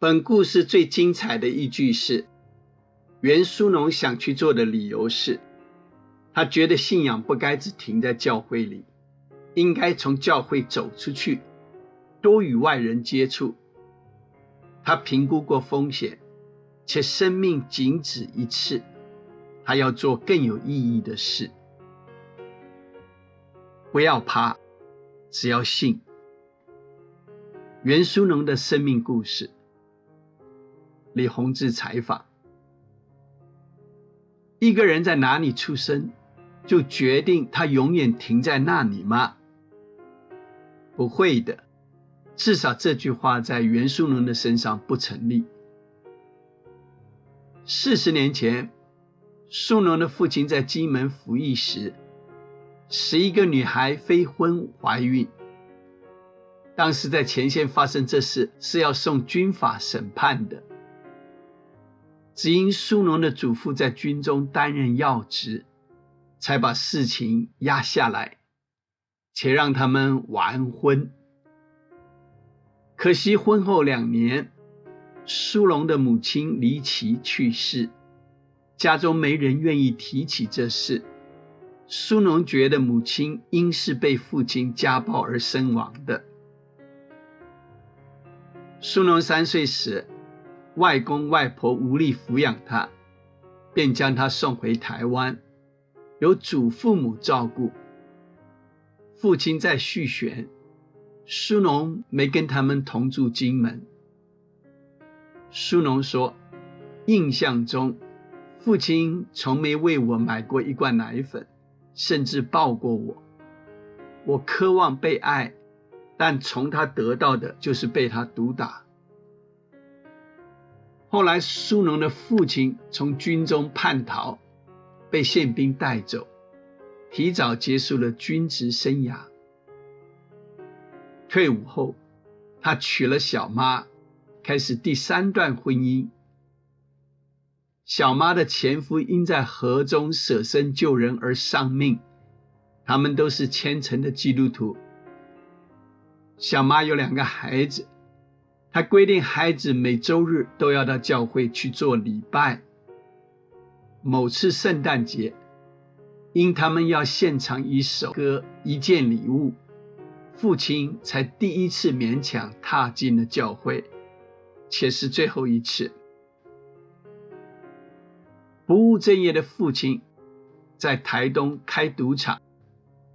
本故事最精彩的一句是：袁书农想去做的理由是，他觉得信仰不该只停在教会里，应该从教会走出去，多与外人接触。他评估过风险，且生命仅止一次，他要做更有意义的事。不要怕，只要信。袁书农的生命故事。李洪志采访：一个人在哪里出生，就决定他永远停在那里吗？不会的，至少这句话在袁书农的身上不成立。四十年前，书农的父亲在金门服役时，十一个女孩非婚怀孕。当时在前线发生这事，是要送军法审判的。只因苏农的祖父在军中担任要职，才把事情压下来，且让他们完婚。可惜婚后两年，苏龙的母亲离奇去世，家中没人愿意提起这事。苏农觉得母亲应是被父亲家暴而身亡的。苏农三岁时。外公外婆无力抚养他，便将他送回台湾，由祖父母照顾。父亲在续弦，苏农没跟他们同住金门。苏农说：“印象中，父亲从没为我买过一罐奶粉，甚至抱过我。我渴望被爱，但从他得到的就是被他毒打。”后来，苏农的父亲从军中叛逃，被宪兵带走，提早结束了军职生涯。退伍后，他娶了小妈，开始第三段婚姻。小妈的前夫因在河中舍身救人而丧命，他们都是虔诚的基督徒。小妈有两个孩子。他规定孩子每周日都要到教会去做礼拜。某次圣诞节，因他们要献唱一首歌、一件礼物，父亲才第一次勉强踏进了教会，且是最后一次。不务正业的父亲在台东开赌场，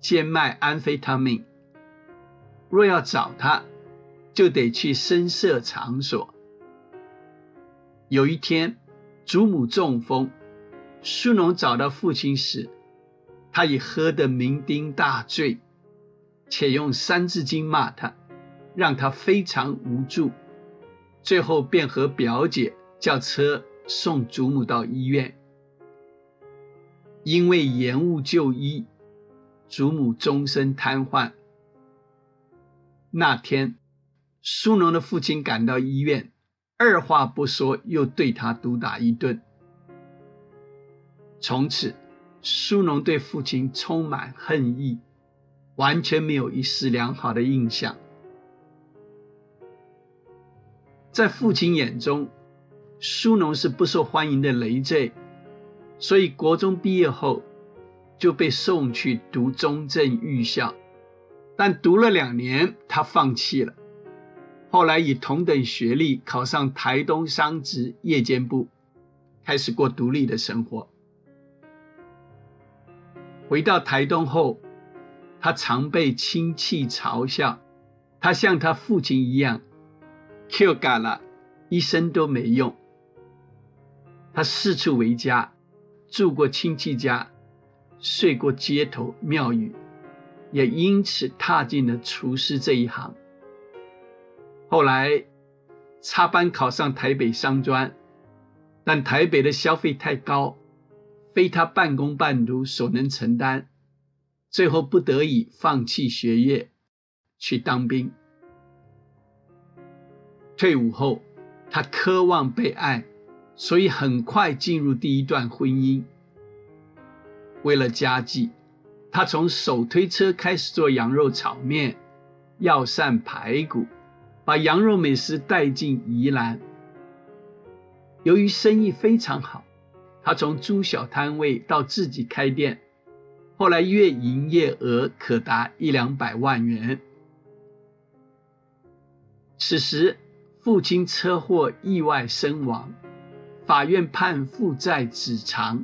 兼卖安非他命。若要找他，就得去深色场所。有一天，祖母中风，苏农找到父亲时，他已喝得酩酊大醉，且用《三字经》骂他，让他非常无助。最后便和表姐叫车送祖母到医院。因为延误就医，祖母终身瘫痪。那天。苏农的父亲赶到医院，二话不说，又对他毒打一顿。从此，苏农对父亲充满恨意，完全没有一丝良好的印象。在父亲眼中，苏农是不受欢迎的累赘，所以国中毕业后就被送去读中正预校，但读了两年，他放弃了。后来以同等学历考上台东商职夜间部，开始过独立的生活。回到台东后，他常被亲戚嘲笑，他像他父亲一样，Q 干了，一生都没用。他四处为家，住过亲戚家，睡过街头庙宇，也因此踏进了厨师这一行。后来插班考上台北商专，但台北的消费太高，非他半工半读所能承担，最后不得已放弃学业，去当兵。退伍后，他渴望被爱，所以很快进入第一段婚姻。为了家计，他从手推车开始做羊肉炒面、药膳排骨。把羊肉美食带进宜兰，由于生意非常好，他从租小摊位到自己开店，后来月营业额可达一两百万元。此时，父亲车祸意外身亡，法院判负债子偿，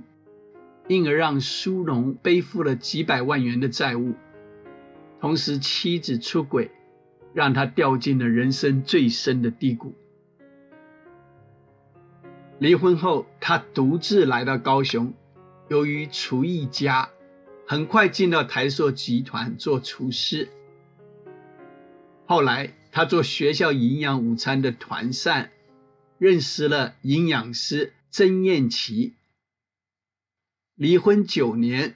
因而让苏荣背负了几百万元的债务。同时，妻子出轨，让他掉进了人生最深的低谷。离婚后，他独自来到高雄，由于厨艺佳，很快进到台塑集团做厨师。后来，他做学校营养午餐的团膳，认识了营养师曾燕琪。离婚九年，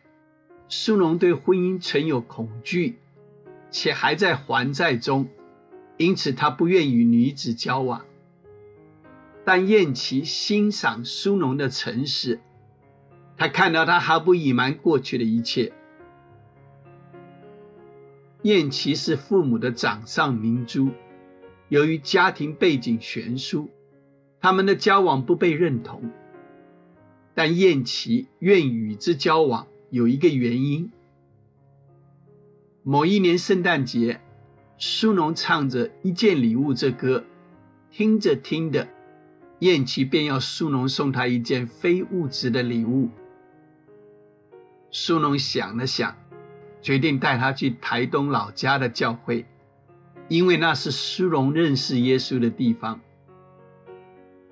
苏农对婚姻存有恐惧，且还在还债中，因此他不愿与女子交往。但燕琪欣赏苏农的诚实，他看到他毫不隐瞒过去的一切。燕琪是父母的掌上明珠，由于家庭背景悬殊，他们的交往不被认同。但燕琪愿与之交往，有一个原因。某一年圣诞节，苏农唱着《一件礼物》这歌，听着听着。燕琪便要苏农送他一件非物质的礼物。苏农想了想，决定带他去台东老家的教会，因为那是苏农认识耶稣的地方。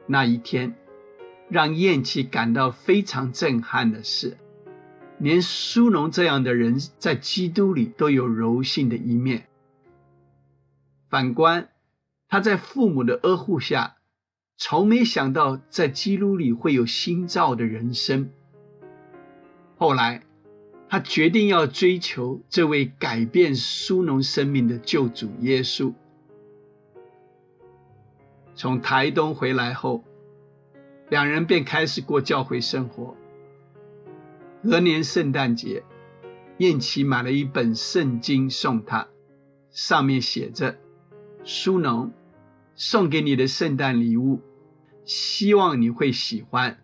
那一天，让燕琪感到非常震撼的是，连苏农这样的人在基督里都有柔性的一面。反观他在父母的呵护下。从没想到在基督里会有新造的人生。后来，他决定要追求这位改变苏农生命的救主耶稣。从台东回来后，两人便开始过教会生活。隔年圣诞节，燕琪买了一本圣经送他，上面写着：“苏农。”送给你的圣诞礼物，希望你会喜欢。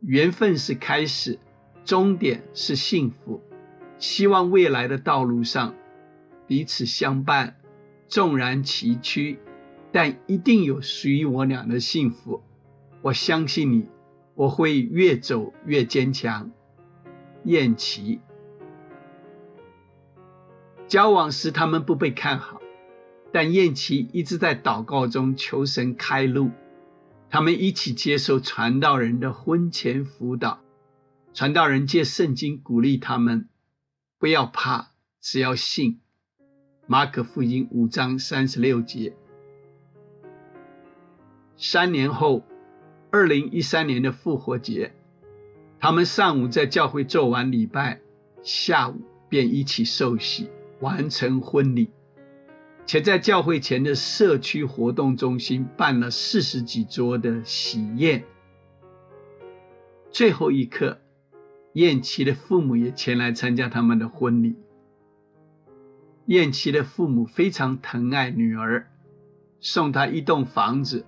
缘分是开始，终点是幸福。希望未来的道路上彼此相伴，纵然崎岖，但一定有属于我俩的幸福。我相信你，我会越走越坚强。燕琪，交往时他们不被看好。但燕琪一直在祷告中求神开路，他们一起接受传道人的婚前辅导，传道人借圣经鼓励他们，不要怕，只要信。马可福音五章三十六节。三年后，二零一三年的复活节，他们上午在教会做完礼拜，下午便一起受洗，完成婚礼。且在教会前的社区活动中心办了四十几桌的喜宴。最后一刻，燕琪的父母也前来参加他们的婚礼。燕琪的父母非常疼爱女儿，送她一栋房子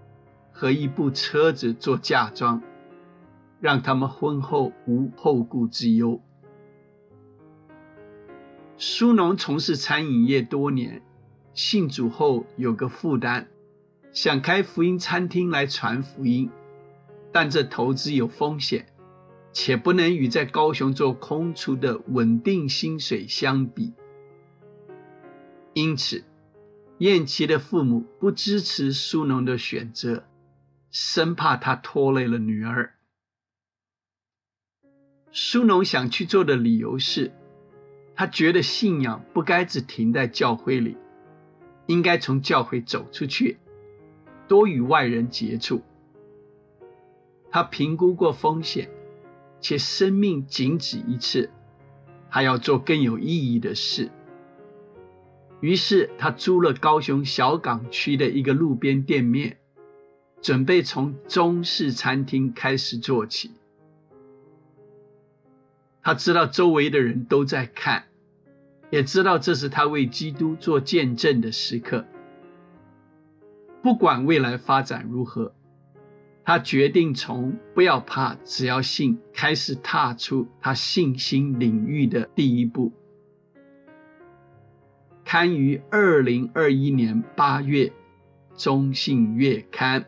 和一部车子做嫁妆，让他们婚后无后顾之忧。苏农从事餐饮业多年。信主后有个负担，想开福音餐厅来传福音，但这投资有风险，且不能与在高雄做空厨的稳定薪水相比。因此，燕琪的父母不支持苏农的选择，生怕他拖累了女儿。苏农想去做的理由是，他觉得信仰不该只停在教会里。应该从教会走出去，多与外人接触。他评估过风险，且生命仅止一次，还要做更有意义的事。于是他租了高雄小港区的一个路边店面，准备从中式餐厅开始做起。他知道周围的人都在看。也知道这是他为基督做见证的时刻。不管未来发展如何，他决定从不要怕，只要信开始踏出他信心领域的第一步。刊于二零二一年八月，《中信月刊》。